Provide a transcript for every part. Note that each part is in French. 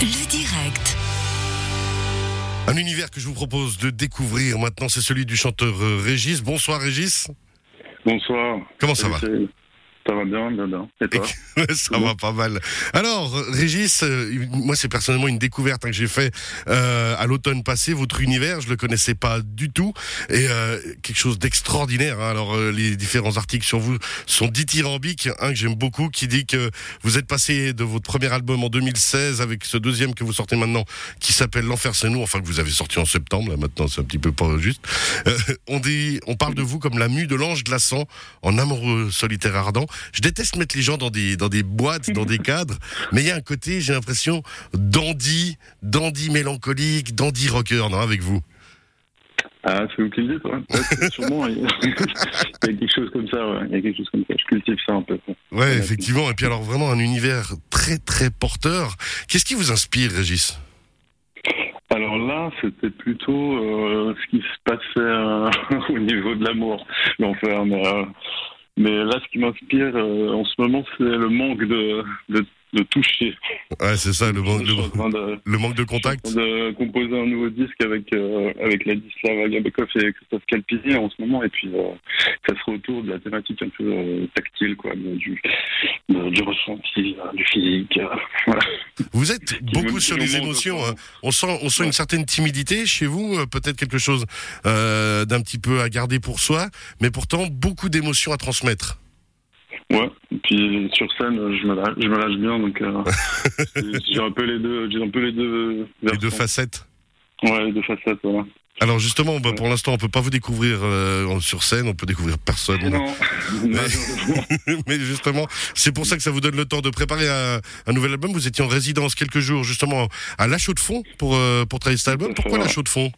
Le direct. Un univers que je vous propose de découvrir maintenant, c'est celui du chanteur euh, Régis. Bonsoir Régis. Bonsoir. Comment ça va? Ça va bien, bien, bien. Et toi Ça va pas mal. Alors, Régis, euh, moi c'est personnellement une découverte hein, que j'ai fait euh, à l'automne passé. Votre univers, je le connaissais pas du tout, et euh, quelque chose d'extraordinaire. hein. Alors, euh, les différents articles sur vous sont dithyrambiques. Un que j'aime beaucoup, qui dit que vous êtes passé de votre premier album en 2016 avec ce deuxième que vous sortez maintenant, qui s'appelle L'enfer c'est nous. Enfin, que vous avez sorti en septembre. Là maintenant, c'est un petit peu pas juste. Euh, on dit, on parle de vous comme la mue de l'ange glaçant en amoureux solitaire ardent. Je déteste mettre les gens dans des, dans des boîtes, dans des cadres, mais il y a un côté, j'ai l'impression, dandy, dandy mélancolique, dandy rocker, non, avec vous? Ah, c'est vous qui le dites, ouais. Ouais, sûrement, il y, a, il y a quelque chose comme ça, ouais. Il y a quelque chose comme ça. Je cultive ça un peu. Ouais, effectivement. Et puis alors, vraiment un univers très, très porteur. Qu'est-ce qui vous inspire, Régis? Alors là, c'était plutôt euh, ce qui se passait euh, au niveau de l'amour, l'enfer. Mais, euh, mais là, ce qui m'inspire euh, en ce moment, c'est le manque de, de, de toucher. Ouais, c'est ça, le, en le, de, le manque de contact. Je suis en train de composer un nouveau disque avec euh, avec Ladislav Agabekov et Christophe Calpini en ce moment et puis euh, ça sera autour de la thématique un peu euh, tactile quoi, du de- du ressenti, euh, du physique. voilà. Vous êtes beaucoup sur les émotions. hein. On sent, on sent Ouais. une certaine timidité chez vous, peut-être quelque chose d'un petit peu à garder pour soi, mais pourtant beaucoup d'émotions à transmettre. Ouais. Puis sur scène, je me lâche, je me lâche bien donc euh, j'ai un peu les deux, j'ai un peu les deux. Les deux versions. facettes. Ouais, les deux facettes. Voilà. Alors justement, bah, pour l'instant, on peut pas vous découvrir euh, sur scène, on peut découvrir personne. Non. Mais justement, c'est pour ça que ça vous donne le temps de préparer un, un nouvel album. Vous étiez en résidence quelques jours justement à La Chaux de Fonds pour euh, pour travailler cet album. Pourquoi La. Chaux de Fonds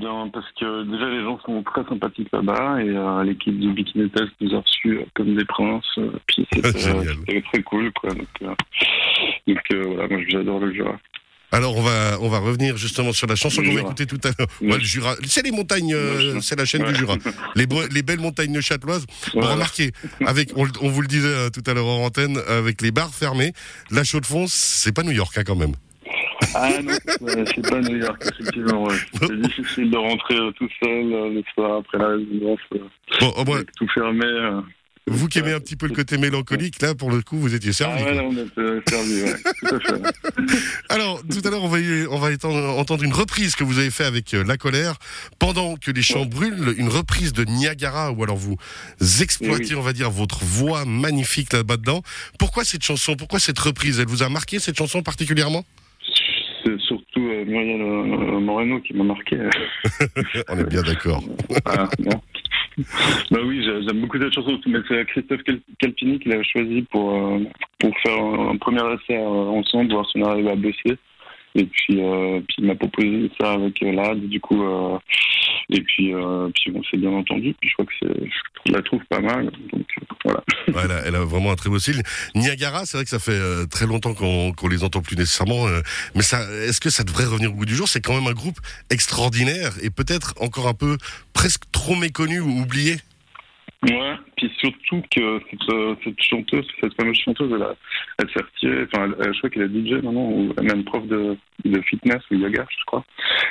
bien, parce que déjà les gens sont très sympathiques là-bas et euh, l'équipe du Bikini Test nous a reçus euh, comme des princes. euh, puis c'était euh, c'était très cool, quoi. Donc, donc voilà, moi j'adore le Jura. Alors on va on va revenir justement sur la chanson qu'on va écouter tout à l'heure. Ouais, le Jura, c'est les montagnes, euh, Ouais. c'est la chaîne Ouais. du Jura, les, belles montagnes neuchâteloises. Bon, Voilà. remarquez, avec on, on vous le disait tout à l'heure en antenne, avec les bars fermés, La Chaux de Fonds, c'est pas New York hein, quand même. Ah non, ouais, c'est pas New York, effectivement. Ouais. C'est difficile de rentrer euh, tout seul euh, le soir après la résidence, euh, Bon, moins, avec tout fermé. euh. vous qui aimez un petit peu le côté mélancolique, là pour le coup, vous étiez Ah servi. ouais, quoi. là on est euh, servi, ouais. Tout à fait. Alors, tout à l'heure, on va, on entendre une reprise que vous avez fait avec La Colère, pendant que les champs brûlent, une reprise de Niagara, où alors vous exploitez, Eh oui. on va dire, votre voix magnifique là-bas dedans. Pourquoi cette chanson? Pourquoi cette reprise? Elle vous a marqué, cette chanson particulièrement? C'est surtout euh, Muriel euh, Moreno qui m'a marqué. On est bien d'accord. Ah, bah oui, j'ai- j'aime beaucoup cette chanson, mais c'est Christophe Cal- Calpini qui l'a choisi pour, euh, pour faire un, premier essai ensemble, voir si on arrive à bosser. Et puis, euh, puis il m'a proposé ça avec euh, Lad, du coup, euh, et puis, puis on s'est bien entendu. Puis je crois que je la trouve pas mal. Donc. Ouais, elle, a, elle a vraiment un très beau style. Niagara, c'est vrai que ça fait euh, très longtemps qu'on qu'on les entend plus nécessairement, euh, mais ça, est-ce que ça devrait revenir au bout du jour? C'est quand même un groupe extraordinaire et peut-être encore un peu presque trop méconnu ou oublié. Ouais, puis surtout que cette, euh, cette chanteuse, cette fameuse chanteuse, elle, a, elle s'est retirée, enfin, elle- je crois qu'elle est DJ maintenant, ou même prof de, de fitness ou yoga, je crois.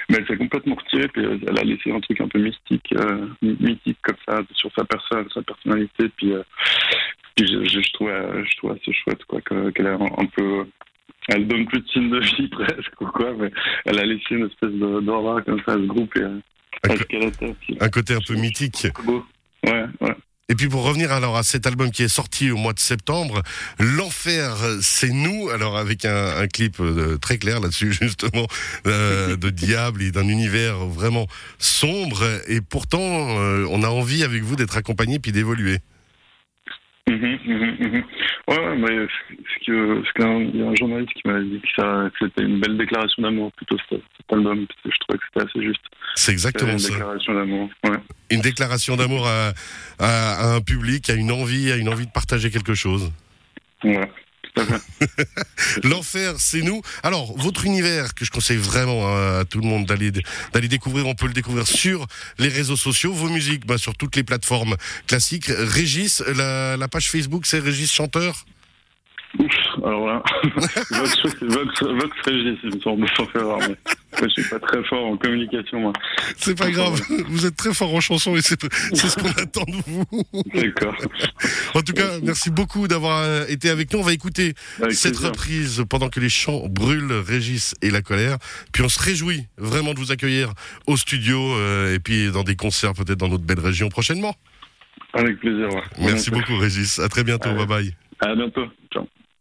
Mais elle s'est complètement retirée, puis euh, elle a laissé un truc un peu mystique, euh, mythique comme ça, sur sa personne, sa personnalité, puis, euh, puis je, je, je trouve, je trouve assez chouette, quoi, que- qu'elle a un, un peu. Elle donne plus de signes de vie presque, ou quoi, mais elle a laissé une espèce de- d'aura comme ça à ce groupe et à ce qu'elle était. puis, Un côté un peu mythique. c'est beau. Ouais, ouais. Et puis pour revenir alors à cet album qui est sorti au mois de septembre, L'enfer, c'est nous. Alors avec un, un clip euh, très clair là-dessus justement euh, de diable et d'un univers vraiment sombre. Et pourtant, euh, on a envie avec vous d'être accompagné puis d'évoluer. Mhm, mhm. Ouais, mais ce que, ce qu'un, il y a un journaliste qui m'a dit que, ça, que c'était une belle déclaration d'amour plutôt cet, cet album. parce que Je trouvais que c'était assez juste. C'est exactement une ça. déclaration d'amour. Ouais. Une déclaration d'amour à, à- à un public, à une envie, à une envie de partager quelque chose. Ouais. L'enfer, c'est nous. Alors, votre univers que je conseille vraiment à tout le monde d'aller d'aller découvrir, on peut le découvrir sur les réseaux sociaux, vos musiques bah, sur toutes les plateformes classiques. Régis, la, page Facebook, c'est Régis Chanteur? Ouf, alors là, Vox, Vox, Vox Régis, il me semble, sans faire je suis pas très fort en communication, moi. C'est pas grave, vous êtes très fort en chanson et c'est c'est ce qu'on attend de vous. D'accord. En tout cas, merci beaucoup d'avoir euh, été avec nous. On va écouter Avec cette plaisir. reprise pendant que les chants brûlent, Régis et la colère. Puis on se réjouit vraiment de vous accueillir au studio euh, et puis dans des concerts peut-être dans notre belle région prochainement. Avec plaisir, ouais. Merci beaucoup Régis. À très bientôt. Allez. Bye bye. À bientôt. Ciao.